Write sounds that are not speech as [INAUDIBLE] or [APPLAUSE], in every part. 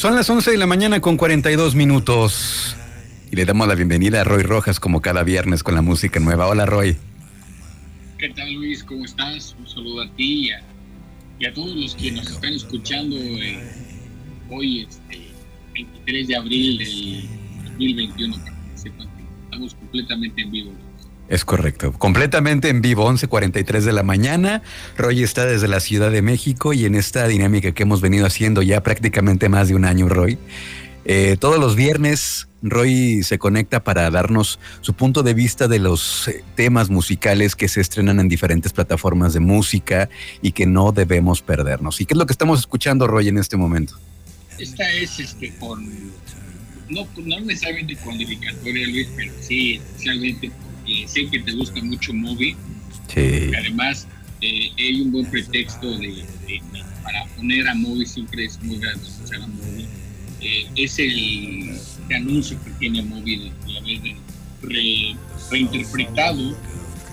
Son las 11 de la mañana con 42 minutos. Y le damos la bienvenida a Roy Rojas como cada viernes con la música nueva. Hola Roy. ¿Qué tal Luis? ¿Cómo estás? Un saludo a ti y a, todos los que nos están escuchando eh, hoy, este, 23 de abril del 2021, para que sepan que estamos completamente en vivo. Es correcto. Completamente en vivo, 11.43 de la mañana. Roy está desde la Ciudad de México y en esta dinámica que hemos venido haciendo ya prácticamente más de un año, Roy. Eh, todos los viernes, Roy se conecta para darnos su punto de vista de los eh, temas musicales que se estrenan en diferentes plataformas de música y que no debemos perdernos. ¿Y qué es lo que estamos escuchando, Roy, en este momento? Esta es este, con, no, no necesariamente con dedicatoria, Luis, pero sí, especialmente sé que te gusta mucho Moby. Sí. Además, eh, hay un buen pretexto de, para poner a Moby, siempre es muy grande escuchar a Moby. Eh, es el, anuncio que tiene Moby de, haber reinterpretado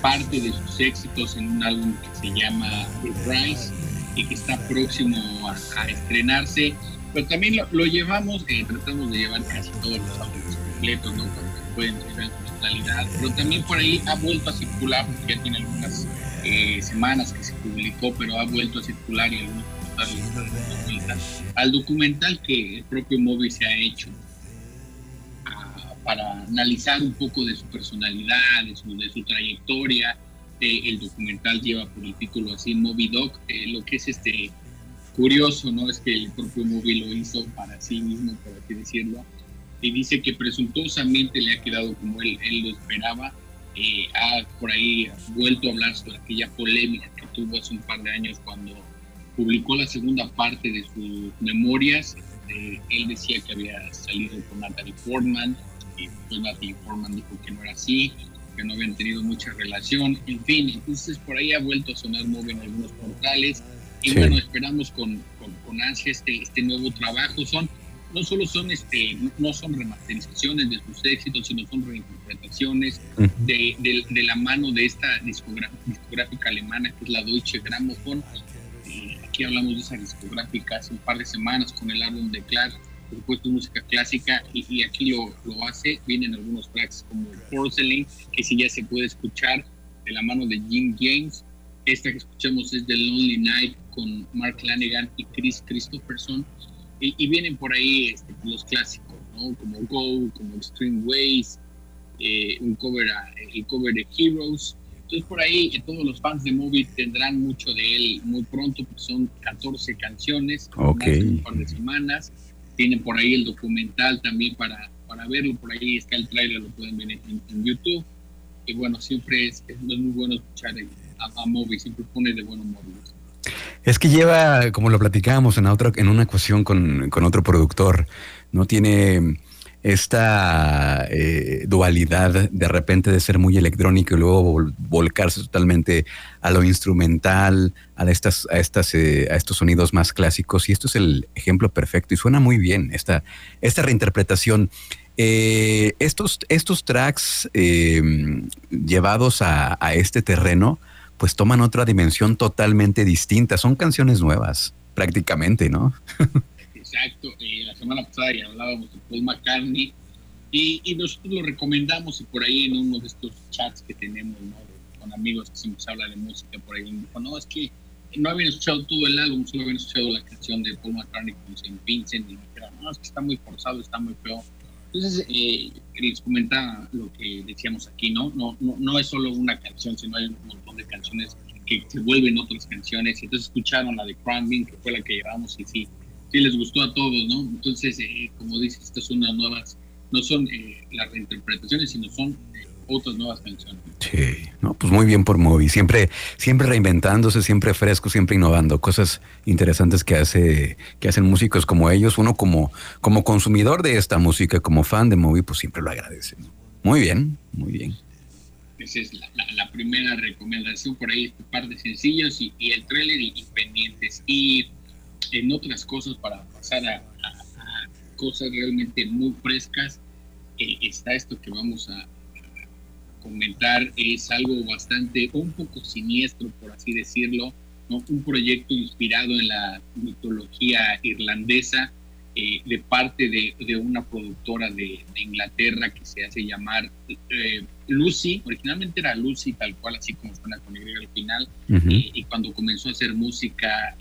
parte de sus éxitos en un álbum que se llama The Price y que está próximo a, estrenarse. Pero también lo, llevamos, eh, tratamos de llevar casi todos los álbumes completos, ¿no? Porque pueden ser pero también por ahí ha vuelto a circular, porque ya tiene algunas eh, semanas que se publicó, pero ha vuelto a circular y algunos al documental que el propio Moby se ha hecho ah, para analizar un poco de su personalidad, de su, trayectoria. Eh, el documental lleva por el título así Moby Doc, eh, lo que es este curioso, ¿no? Es que el propio Moby lo hizo para sí mismo, por así decirlo, y dice que presuntuosamente le ha quedado como él, él lo esperaba. Eh, ha por ahí vuelto a hablar sobre aquella polémica que tuvo hace un par de años cuando publicó la segunda parte de sus memorias. Eh, él decía que había salido con Natalie Portman, y pues Natalie Portman dijo que no era así, que no habían tenido mucha relación, en fin, entonces por ahí ha vuelto a sonar muy en algunos portales. Y bueno, esperamos con, con, con ansia este, este nuevo trabajo. Son no solo son este no son remasterizaciones de sus éxitos sino son reinterpretaciones de, de, la mano de esta discográfica, alemana que es la Deutsche Grammophon. Eh, aquí hablamos de esa discográfica hace un par de semanas con el álbum de Clark por supuesto música clásica y, aquí lo, lo, hace. Vienen algunos tracks como Porcelain que sí ya se puede escuchar de la mano de Jim James. Esta que escuchamos es The Lonely Night con Mark Lanigan y Chris Christopherson y, vienen por ahí este, los clásicos, ¿no? Como Go, como Extreme Ways, eh, un cover el cover de Heroes, Entonces por ahí eh, todos los fans de Moby tendrán mucho de él muy pronto, porque son 14 canciones, okay. un par de semanas. Tienen por ahí el documental también para, para verlo, por ahí está el trailer, lo pueden ver en, YouTube. Y bueno, siempre es, es, muy bueno escuchar a, a Moby, siempre pone de buen humor. Es que lleva, como lo platicábamos en otra, en una ocasión con, con otro productor, no tiene esta eh, dualidad de repente de ser muy electrónico y luego volcarse totalmente a lo instrumental, a estas, a estas, eh, a estos sonidos más clásicos. Y esto es el ejemplo perfecto y suena muy bien esta, esta reinterpretación. Eh, estos, estos tracks llevados a, a este terreno, pues toman otra dimensión totalmente distinta. Son canciones nuevas, prácticamente, ¿no? Exacto. Eh, la semana pasada ya hablábamos de Paul McCartney y, nosotros lo recomendamos y por ahí en uno de estos chats que tenemos con amigos que siempre se habla de música, por ahí dijo, no, es que no habían escuchado todo el álbum, solo habían escuchado la canción de Paul McCartney con Saint Vincent y me dijeron, no, es que está muy forzado, está muy feo. Entonces, eh, les comentaba lo que decíamos aquí, ¿no? No, no, no es solo una canción, sino hay un montón de canciones que se vuelven otras canciones. Entonces escucharon la de Crumbing, que fue la que llevamos, y sí, sí les gustó a todos, ¿no? Entonces, eh, como dices, estas son las nuevas, no son eh, las reinterpretaciones, sino son otras nuevas canciones. Sí, no, pues muy bien por Moby, siempre, siempre reinventándose, siempre fresco, siempre innovando, cosas interesantes que hace, que hacen músicos como ellos, uno como, como consumidor de esta música, como fan de Moby, pues siempre lo agradece. Muy bien, muy bien. Esa es la, primera recomendación por ahí, este par de sencillos y, el trailer y, y pendientes. Y en otras cosas para pasar a, cosas realmente muy frescas, eh, está esto que vamos a, comentar, es algo bastante, un poco siniestro, por así decirlo, ¿no? un proyecto inspirado en la mitología irlandesa eh, de parte de, de una productora de, Inglaterra que se hace llamar eh, Lucy, originalmente era Lucy tal cual, así como suena con Y al final, y cuando comenzó a hacer música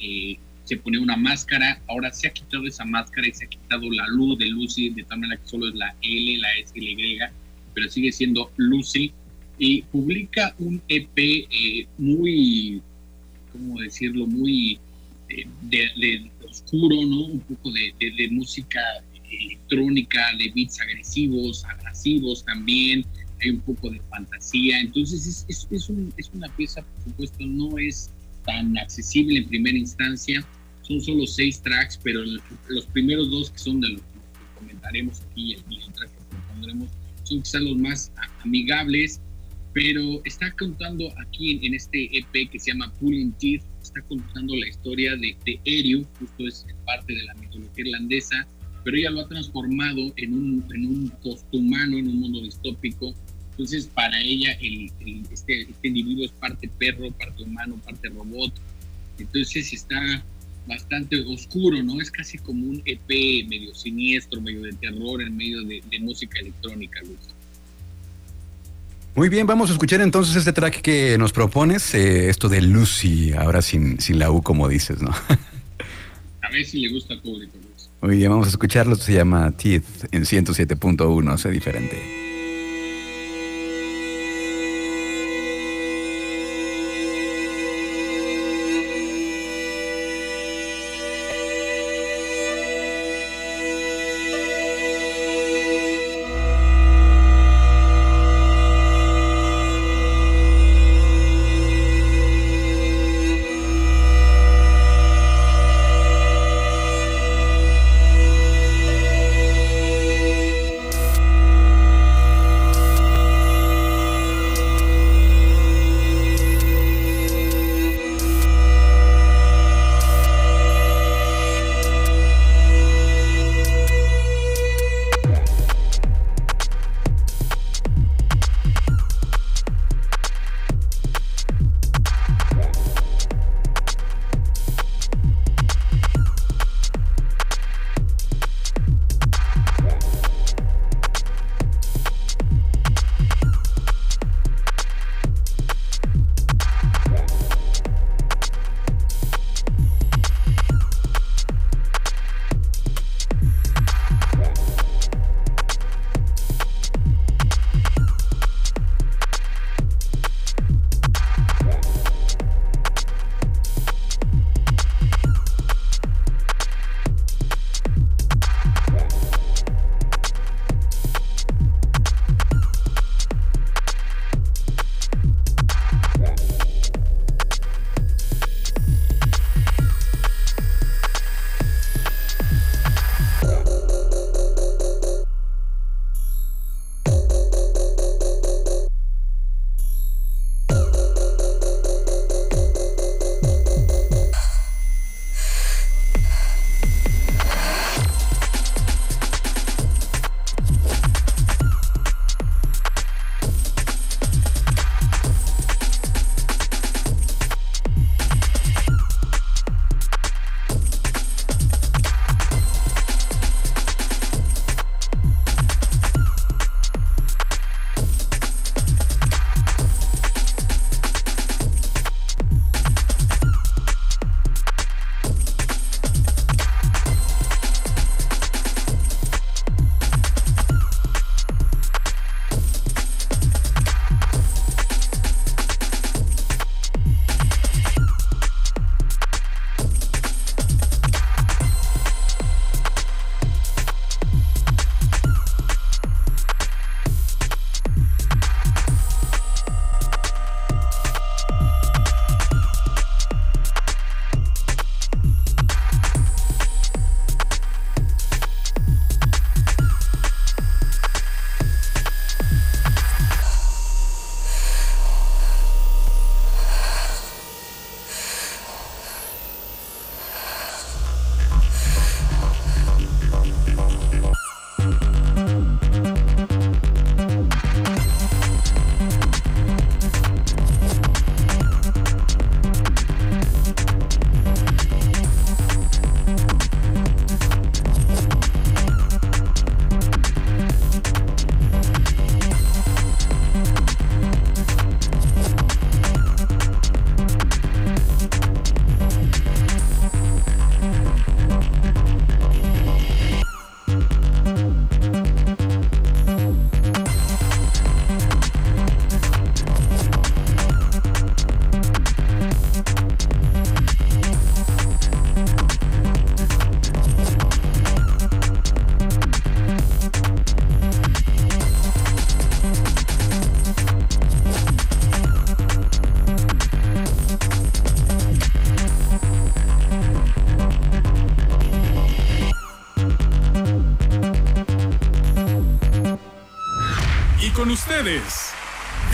se pone una máscara, ahora se ha quitado esa máscara y se ha quitado la luz de Lucy, de tal manera que solo es la L, la S y la Y, pero sigue siendo Lucy, y publica un EP eh, muy, ¿cómo decirlo?, muy eh, de, oscuro, ¿no? Un poco de, música electrónica, de beats agresivos, agresivos también, hay un poco de fantasía, entonces es, una pieza, por supuesto, no es tan accesible en primera instancia, son solo seis tracks, pero los primeros dos que son de los que comentaremos aquí, el, track que propondremos, son quizás los más amigables, pero está contando aquí en, este EP que se llama Pulling Teeth, está contando la historia de, de Eriu, justo es parte de la mitología irlandesa, pero ella lo ha transformado en un, en un en un mundo distópico. Entonces, para ella, el, este, este individuo es parte perro, parte humano, parte robot. Entonces, está bastante oscuro, ¿no? Es casi como un EP medio siniestro, medio de terror en medio de, música electrónica, Luz. Muy bien, vamos a escuchar entonces este track que nos propones, eh, esto de Lucy, ahora sin, sin la U como dices, ¿no? [LAUGHS] a ver si le gusta al público, Luz. Muy bien, vamos a escucharlo, se llama Teeth en 107.1, sé diferente.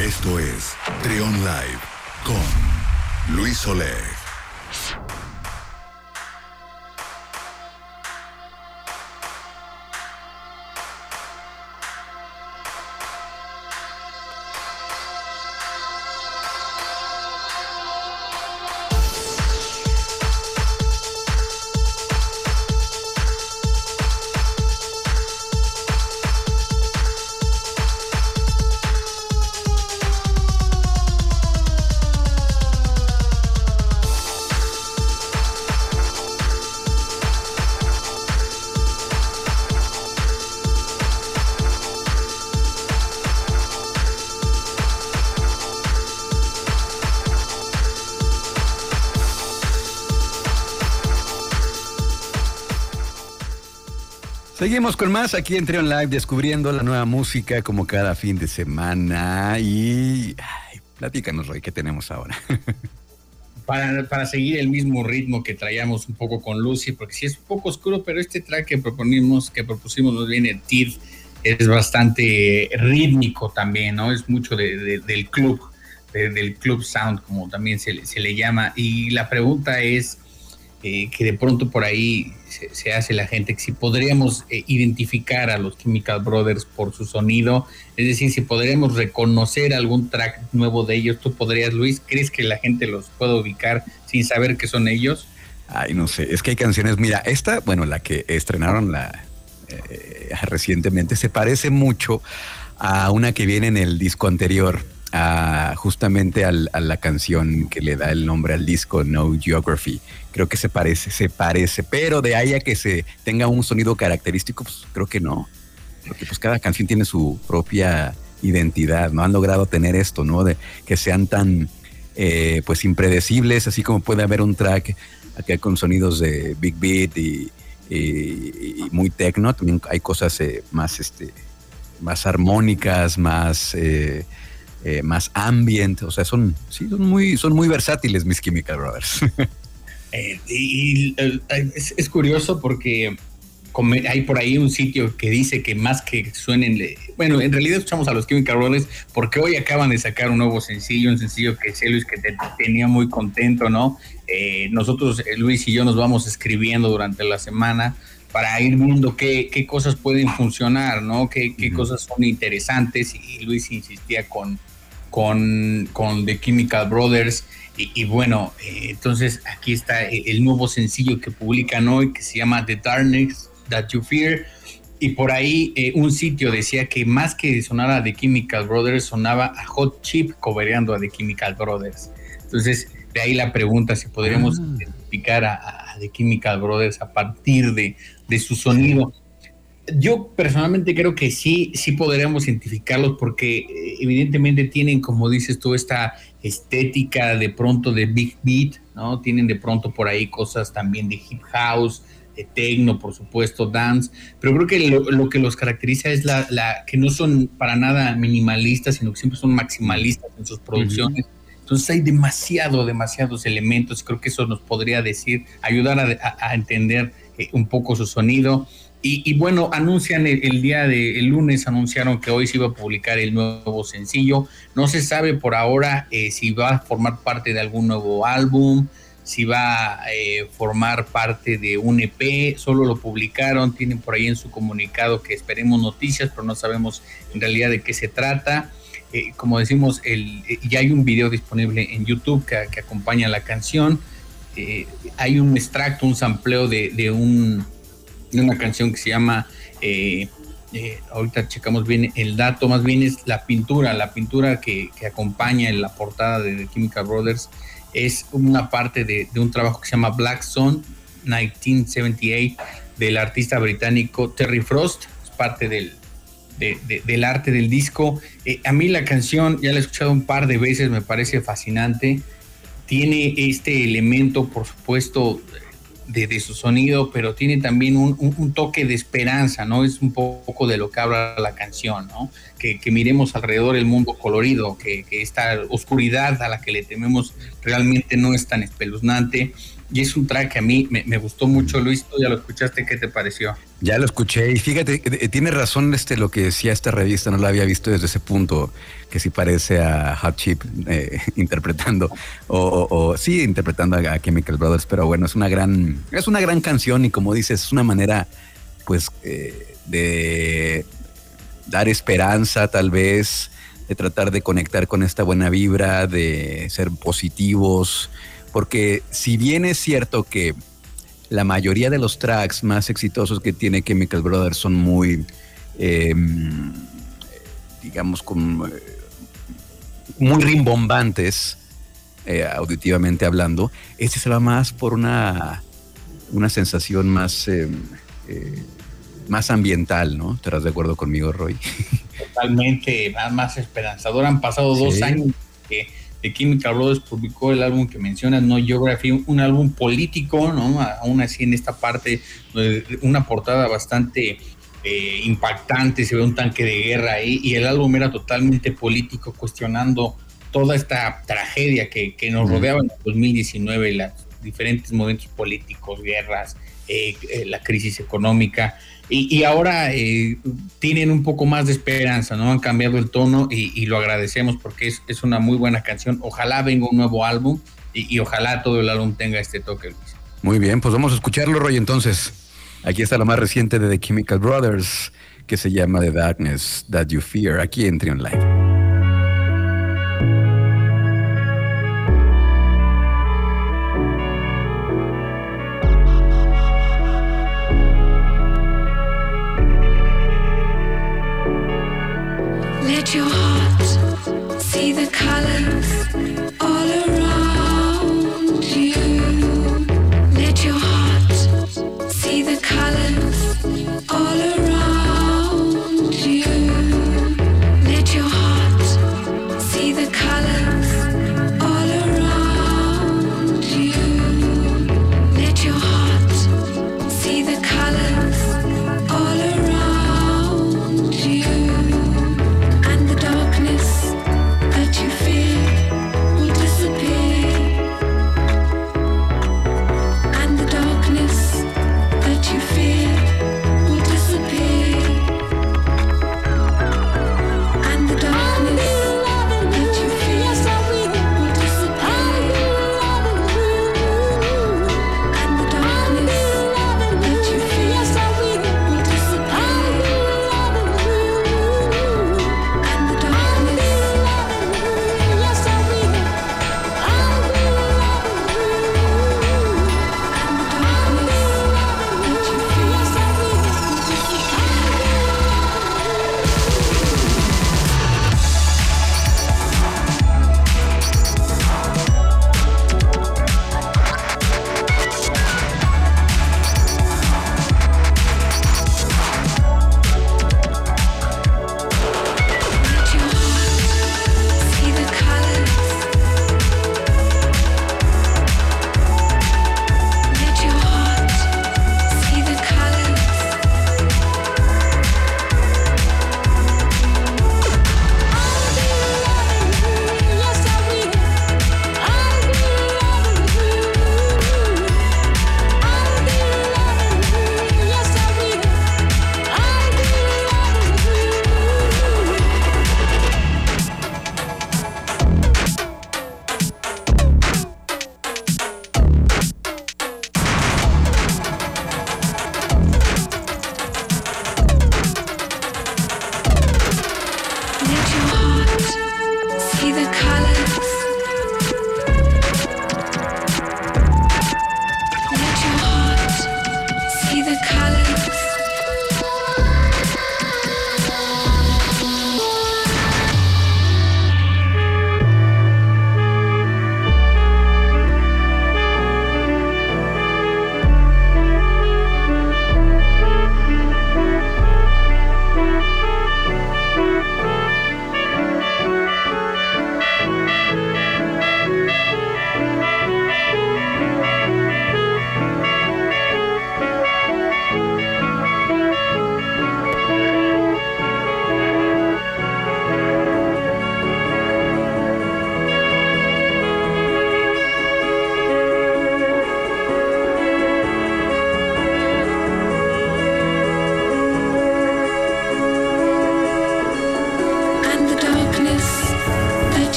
Esto es Trion Live con Luis Oleg. Seguimos con más aquí en Trion Live, descubriendo la nueva música como cada fin de semana. Y ay, platícanos, Roy, ¿qué tenemos ahora? [LAUGHS] para, para, seguir el mismo ritmo que traíamos un poco con Lucy, porque sí es un poco oscuro, pero este track que proponimos, que propusimos nos viene TID, es bastante rítmico también, ¿no? Es mucho del club, del club sound, como también se, se le llama. Y la pregunta es, eh, que de pronto por ahí se, hace la gente, si podríamos eh, identificar a los Chemical Brothers por su sonido, es decir, si podríamos reconocer algún track nuevo de ellos, tú podrías, Luis, ¿crees que la gente los puede ubicar sin saber que son ellos? Ay, no sé, es que hay canciones, mira, esta, bueno, la que estrenaron la, eh, recientemente, se parece mucho a una que viene en el disco anterior, justamente a la canción que le da el nombre al disco, No Geography. Creo que se parece, se parece, pero de ahí a que se tenga un sonido característico, pues creo que no. Porque pues cada canción tiene su propia identidad, ¿no? Han logrado tener esto, ¿no? De que sean tan, eh, pues impredecibles, así como puede haber un track acá con sonidos de big beat y, muy techno, también hay cosas eh, más, este, más armónicas, más... Eh, eh, más ambient, o sea, son, sí, son muy, son muy versátiles mis Chemical Brothers. [LAUGHS] Eh, y, es, curioso porque hay por ahí un sitio que dice que más que suenen, bueno, en realidad escuchamos a los Chemical Brothers porque hoy acaban de sacar un nuevo sencillo, un sencillo que sé Luis que te tenía muy contento, ¿no? Eh, nosotros, Luis y yo nos vamos escribiendo durante la semana para ir viendo qué, qué cosas pueden funcionar, ¿no? Qué, qué cosas son interesantes y Luis insistía con con, con The Chemical Brothers. Y, bueno, eh, entonces aquí está el nuevo sencillo que publican hoy que se llama The Darkness That You Fear. Y por ahí eh, un sitio decía que más que sonar a The Chemical Brothers, sonaba a Hot Chip cobereando a The Chemical Brothers. Entonces, de ahí la pregunta si podríamos ah. identificar a, The Chemical Brothers a partir de, de su sonido. Yo personalmente creo que sí, sí podríamos identificarlos porque eh, evidentemente tienen, como dices tú, esta estética de pronto de big beat, ¿no? Tienen de pronto por ahí cosas también de hip house, de techno, por supuesto, dance, pero creo que lo, que los caracteriza es la, que no son para nada minimalistas, sino que siempre son maximalistas en sus producciones. Entonces hay demasiado, demasiados elementos. Creo que eso nos podría decir, ayudar a, entender eh, un poco su sonido. Y, bueno, anuncian el, día de el lunes, anunciaron que hoy se iba a publicar el nuevo sencillo. No se sabe por ahora eh, si va a formar parte de algún nuevo álbum, si va a eh, formar parte de un EP, solo lo publicaron, tienen por ahí en su comunicado que esperemos noticias, pero no sabemos en realidad de qué se trata. Eh, como decimos, el, ya hay un video disponible en YouTube que, acompaña la canción. hay un extracto, un sampleo de un una canción que se llama, eh, eh, ahorita checamos bien el dato, más bien es la pintura, la pintura que, acompaña en la portada de The Chemical Brothers es una parte de, un trabajo que se llama Black Sun 1978 del artista británico Terry Frost, es parte del, del arte del disco. Eh, a mí la canción, ya la he escuchado un par de veces, me parece fascinante. Tiene este elemento, por supuesto, de, su sonido, pero tiene también un, toque de esperanza, ¿no? Es un poco de lo que habla la canción, ¿no? Que, miremos alrededor el mundo colorido, que, esta oscuridad a la que le tememos realmente no es tan espeluznante. Y es un track que a mí me, gustó mucho, Luis, tú ya lo escuchaste, ¿qué te pareció? Ya lo escuché y fíjate, eh, eh, tiene razón este lo que decía esta revista, no la había visto desde ese punto, que sí parece a Hot Chip eh, [LAUGHS] interpretando, o, sí, interpretando a, Chemical Brothers, pero bueno, es una gran, es una gran canción y como dices, es una manera, pues, de dar esperanza tal vez, de tratar de conectar con esta buena vibra, de ser positivos, porque si bien es cierto que la mayoría de los tracks más exitosos que tiene Chemical Brothers son muy, em, digamos, con, eh, muy rimbombantes, eh, auditivamente hablando, este se va más por una, una sensación más, em, eh, más ambiental, ¿no? ¿Estarás de acuerdo conmigo, Roy? [LAUGHS] Totalmente, más, más esperanzador. Han pasado dos años que de Chemical Brothers publicó el álbum que mencionas, No Geography, un álbum político, ¿no? Aún así en esta parte, una portada bastante eh, impactante, se ve un tanque de guerra ahí, y el álbum era totalmente político, cuestionando toda esta tragedia que, nos rodeaba en el 2019, los diferentes momentos políticos, guerras, eh, eh, la crisis económica y, ahora eh, tienen un poco más de esperanza, ¿no? Han cambiado el tono y, lo agradecemos porque es, una muy buena canción. Ojalá venga un nuevo álbum y, ojalá todo el álbum tenga este toque, Luis. Muy bien, pues vamos a escucharlo, Roy, entonces. Aquí está lo más reciente de The Chemical Brothers, que se llama The Darkness That You Fear, aquí en Live.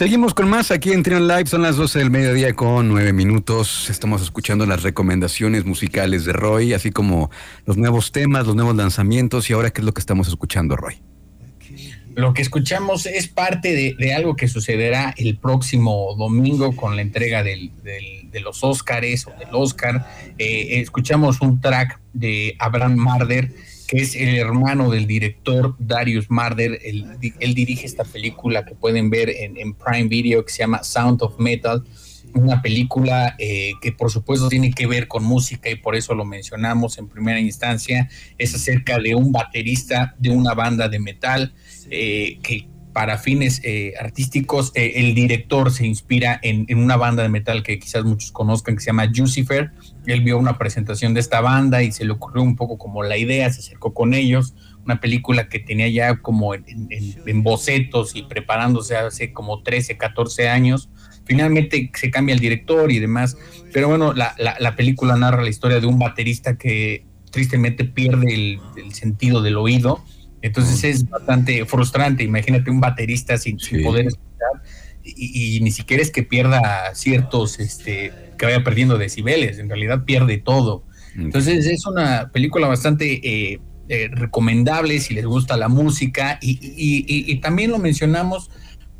Seguimos con más aquí en Trion Live, son las 12 del mediodía con 9 minutos. Estamos escuchando las recomendaciones musicales de Roy, así como los nuevos temas, los nuevos lanzamientos y ahora qué es lo que estamos escuchando, Roy. Lo que escuchamos es parte de, algo que sucederá el próximo domingo con la entrega de los Óscares o del Oscar. Eh, escuchamos un track de Abraham Marder que es el hermano del director Darius Marder. Él, dirige esta película que pueden ver en, Prime Video que se llama Sound of Metal. Una película eh, que por supuesto tiene que ver con música y por eso lo mencionamos en primera instancia. Es acerca de un baterista de una banda de metal eh, que para fines eh, artísticos, el director se inspira en, una banda de metal que quizás muchos conozcan que se llama Jucifer él vio una presentación de esta banda y se le ocurrió un poco como la idea, se acercó con ellos, una película que tenía ya como en, bocetos y preparándose hace como 13, 14 años. Finalmente se cambia el director y demás, pero bueno, la, película narra la historia de un baterista que tristemente pierde el, sentido del oído, entonces es bastante frustrante, imagínate un baterista sin, poder escuchar y, ni siquiera es que pierda ciertos, este, que vaya perdiendo decibeles, en realidad pierde todo. Entonces es una película bastante eh, eh, recomendable si les gusta la música y, también lo mencionamos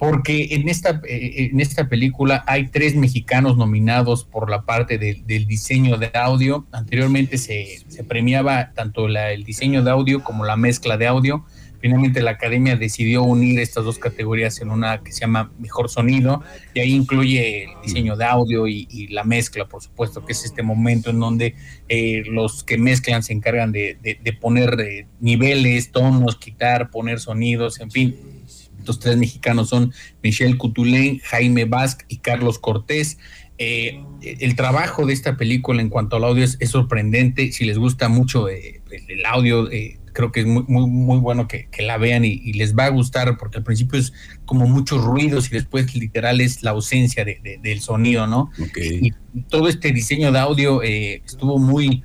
porque en esta, eh, en esta película hay tres mexicanos nominados por la parte del diseño de audio. Anteriormente se, se premiaba tanto la, el diseño de audio como la mezcla de audio Finalmente la academia decidió unir estas dos categorías en una que se llama Mejor Sonido y ahí incluye el diseño de audio y, la mezcla, por supuesto, que es este momento en donde eh, los que mezclan se encargan de, poner eh, niveles, tonos, quitar, poner sonidos, en fin. Estos tres mexicanos son Michelle Cutulén, Jaime Basque y Carlos Cortés. Eh, el trabajo de esta película en cuanto al audio es, sorprendente. Si les gusta mucho el audio, creo que es muy, muy, muy bueno que, la vean y, les va a gustar, porque al principio es como muchos ruidos y después literal es la ausencia del sonido, ¿no? Y, todo este diseño de audio eh, estuvo muy,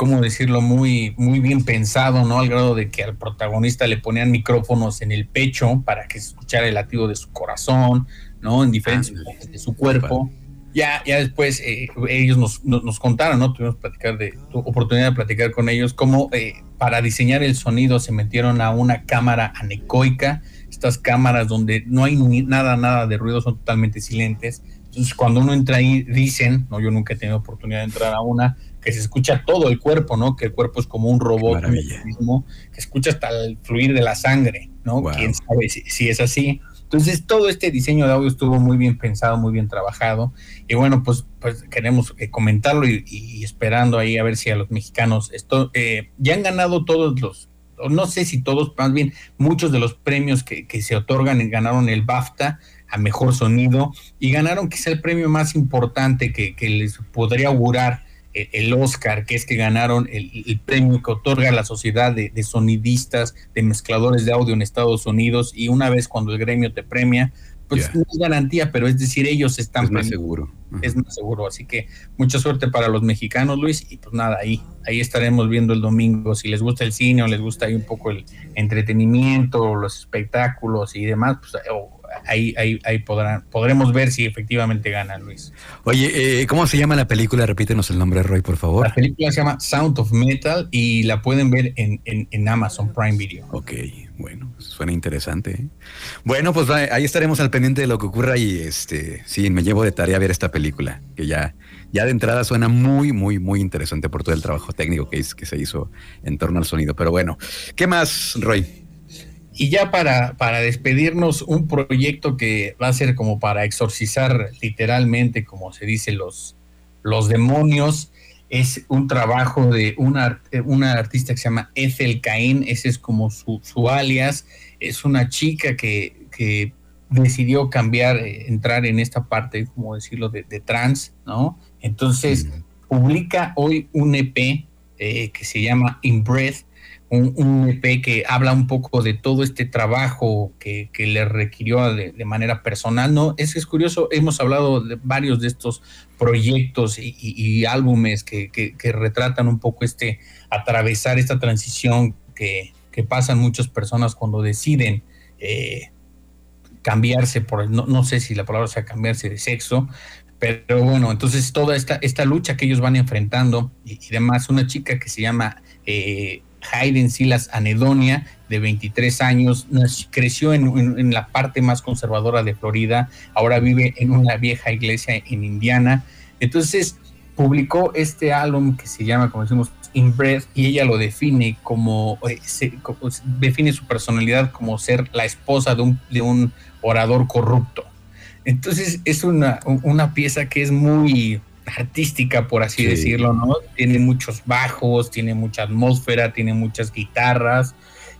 ¿cómo decirlo? Muy, muy bien pensado, ¿no? Al grado de que al protagonista le ponían micrófonos en el pecho para que se escuchara el latido de su corazón, ¿no? En diferentes partes de su cuerpo ya, ya después eh, ellos nos, nos, contaron, ¿no? Tuvimos platicar de, oportunidad de platicar con ellos cómo eh, para diseñar el sonido se metieron a una cámara anecoica, estas cámaras donde no hay nada, nada de ruido, son totalmente silentes. Entonces, cuando uno entra ahí, dicen, no, yo nunca he tenido oportunidad de entrar a una, que se escucha todo el cuerpo, ¿no? Que el cuerpo es como un robot, mismo, que escucha hasta el fluir de la sangre, ¿no? Quién sabe si es así entonces, todo este diseño de audio estuvo muy bien pensado, muy bien trabajado. Y bueno, pues, pues queremos eh, comentarlo y, esperando ahí a ver si a los mexicanos esto, eh, ya han ganado todos los, no sé si todos, más bien muchos de los premios que, se otorgan, ganaron el BAFTA a mejor sonido y ganaron quizá el premio más importante que, que les podría augurar el Oscar, que es que ganaron el, premio que otorga la Sociedad de, Sonidistas, de Mezcladores de Audio en Estados Unidos, y una vez cuando el gremio te premia, pues no es garantía, pero es decir, ellos están... Es más seguro. Es más seguro, así que mucha suerte para los mexicanos, Luis, y pues nada, ahí, ahí estaremos viendo el domingo, si les gusta el cine o les gusta ahí un poco el entretenimiento, los espectáculos y demás, pues ahí, ahí, ahí podrán, podremos ver si efectivamente gana Luis. Oye, eh, ¿cómo se llama la película? Repítenos el nombre, Roy, por favor. La película se llama Sound of Metal y la pueden ver en, en, Amazon Prime Video. Ok, bueno, suena interesante. ¿eh? Bueno, pues ahí estaremos al pendiente de lo que ocurra y este, sí, me llevo de tarea a ver esta película, que ya, ya de entrada suena muy, muy, muy interesante por todo el trabajo técnico que, que se hizo en torno al sonido. Pero bueno, ¿qué más, Roy? Y ya para, para despedirnos, un proyecto que va a ser como para exorcizar literalmente, como se dice, los, los demonios, es un trabajo de una, una artista que se llama Ethel Cain, ese es como su, su alias, es una chica que, que decidió cambiar, eh, entrar en esta parte, como decirlo, de, trans, ¿no? Entonces, publica hoy un EP eh, que se llama In Breath, un, EP que habla un poco de todo este trabajo que, le requirió de, manera personal, ¿no? Es, es curioso, hemos hablado de varios de estos proyectos y, álbumes que, retratan un poco este, atravesar esta transición que, pasan muchas personas cuando deciden eh, cambiarse por, no, no sé si la palabra sea cambiarse de sexo, pero bueno, entonces toda esta, esta lucha que ellos van enfrentando y, demás, una chica que se llama... Eh, Hayden Silas Anedonia, de 23 años, creció en, la parte más conservadora de Florida, ahora vive en una vieja iglesia en Indiana. Entonces, publicó este álbum que se llama, como decimos, In Breath, y ella lo define como, eh, define su personalidad como ser la esposa de un, de un orador corrupto. Entonces, es una, una pieza que es muy artística, por así decirlo, ¿no? Tiene muchos bajos, tiene mucha atmósfera, tiene muchas guitarras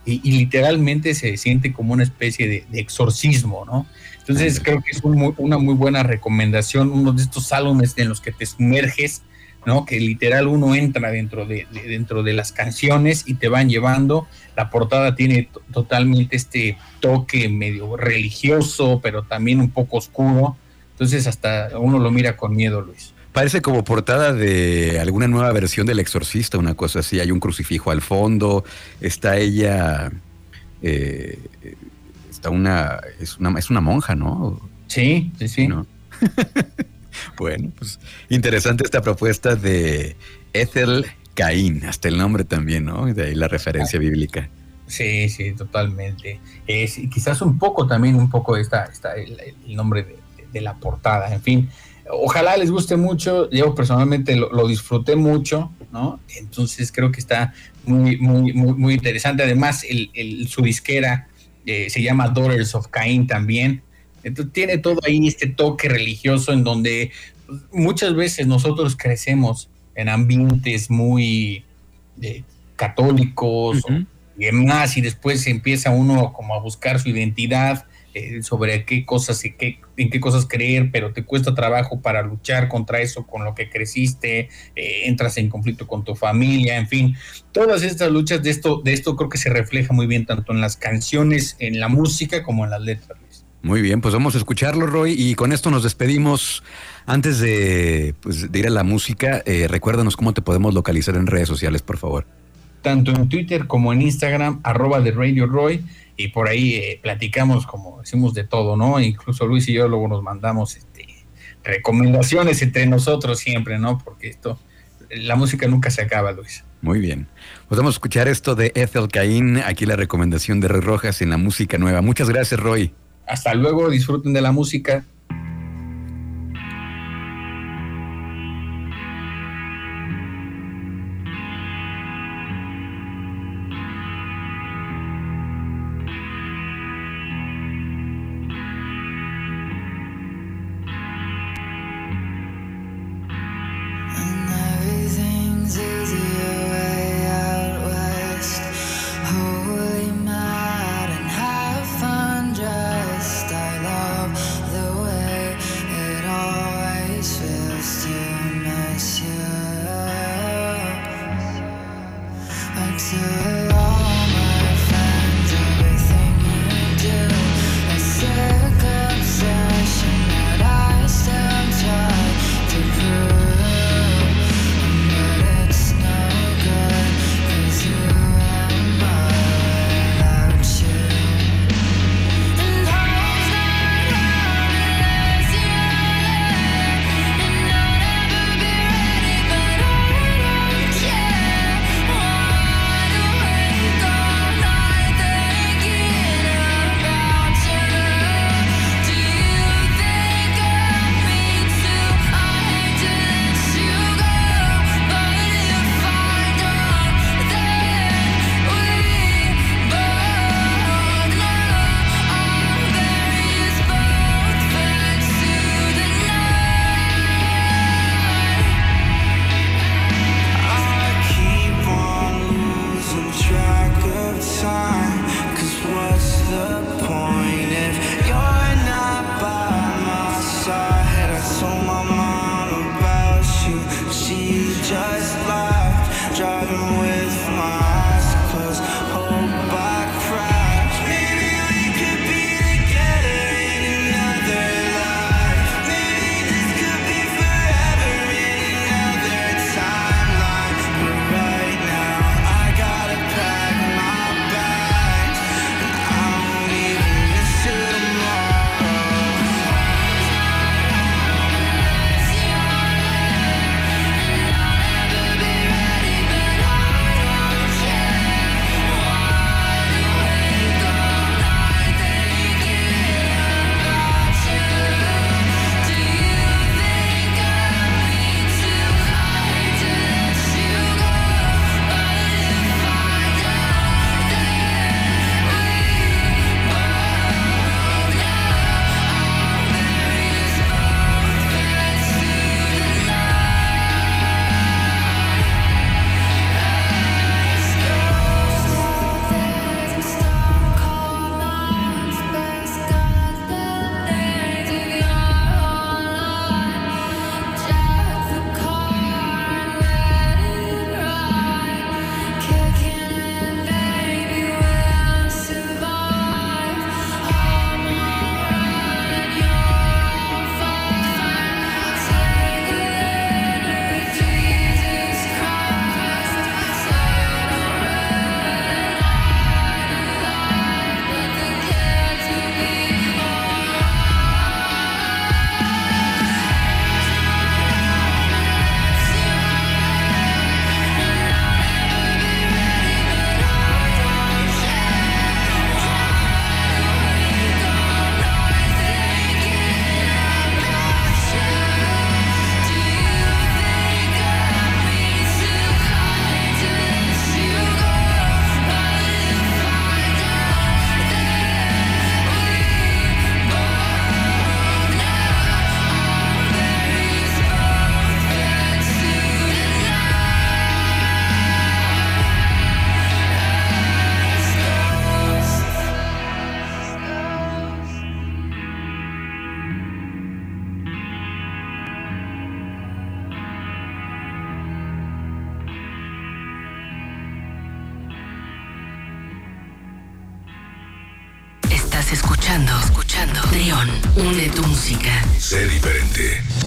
y, literalmente se siente como una especie de, exorcismo, ¿no? Entonces creo que es una muy buena recomendación, uno de estos álbumes en los que te sumerges, ¿no? Que literal uno entra dentro de, dentro de las canciones y te van llevando. La portada tiene totalmente este toque medio religioso, pero también un poco oscuro. Entonces hasta uno lo mira con miedo, Luis. Parece como portada de alguna nueva versión del Exorcista, una cosa así. Hay un crucifijo al fondo, está ella, eh, está una es, una, es una monja, ¿no? Sí, sí, sí. [LAUGHS] bueno, pues interesante esta propuesta de Ethel Caín, hasta el nombre también, ¿no? De ahí la referencia ah. bíblica. Sí, sí, totalmente. Es, quizás un poco también, un poco está, está el, nombre de la portada, en fin ojalá les guste mucho. Yo personalmente lo, disfruté mucho, ¿no? Entonces creo que está muy, muy, muy, muy interesante. Además, el, su disquera eh, se llama Daughters of Cain también. Entonces tiene todo ahí este toque religioso en donde pues, muchas veces nosotros crecemos en ambientes muy eh, católicos y demás, y después empieza uno como a buscar su identidad eh, sobre qué cosas y qué, en qué cosas creer, pero te cuesta trabajo para luchar contra eso, con lo que creciste, eh, entras en conflicto con tu familia, en fin, todas estas luchas de esto, de esto creo que se refleja muy bien tanto en las canciones, en la música como en las letras. Muy bien, pues vamos a escucharlo, Roy, y con esto nos despedimos. Antes de, pues, ir a la música, eh, recuérdanos cómo te podemos localizar en redes sociales, por favor. Tanto en Twitter como en Instagram, arroba de Radio Roy y por ahí eh, platicamos, como decimos, de todo, ¿no? Incluso Luis y yo luego nos mandamos este, recomendaciones entre nosotros siempre, ¿no? Porque esto, la música nunca se acaba, Luis. Muy bien. Pues vamos a escuchar esto de Ethel Caín, aquí la recomendación de Roy Rojas en la música nueva. Muchas gracias, Roy. Hasta luego, disfruten de la música.